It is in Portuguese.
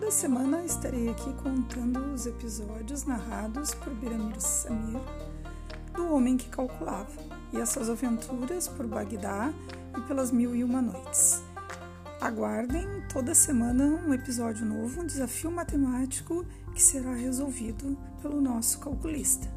Toda semana estarei aqui contando os episódios narrados por Biramir Samir, do Homem que Calculava, e as suas aventuras por Bagdá e pelas Mil e Uma Noites. Aguardem toda semana um episódio novo, um desafio matemático que será resolvido pelo nosso calculista.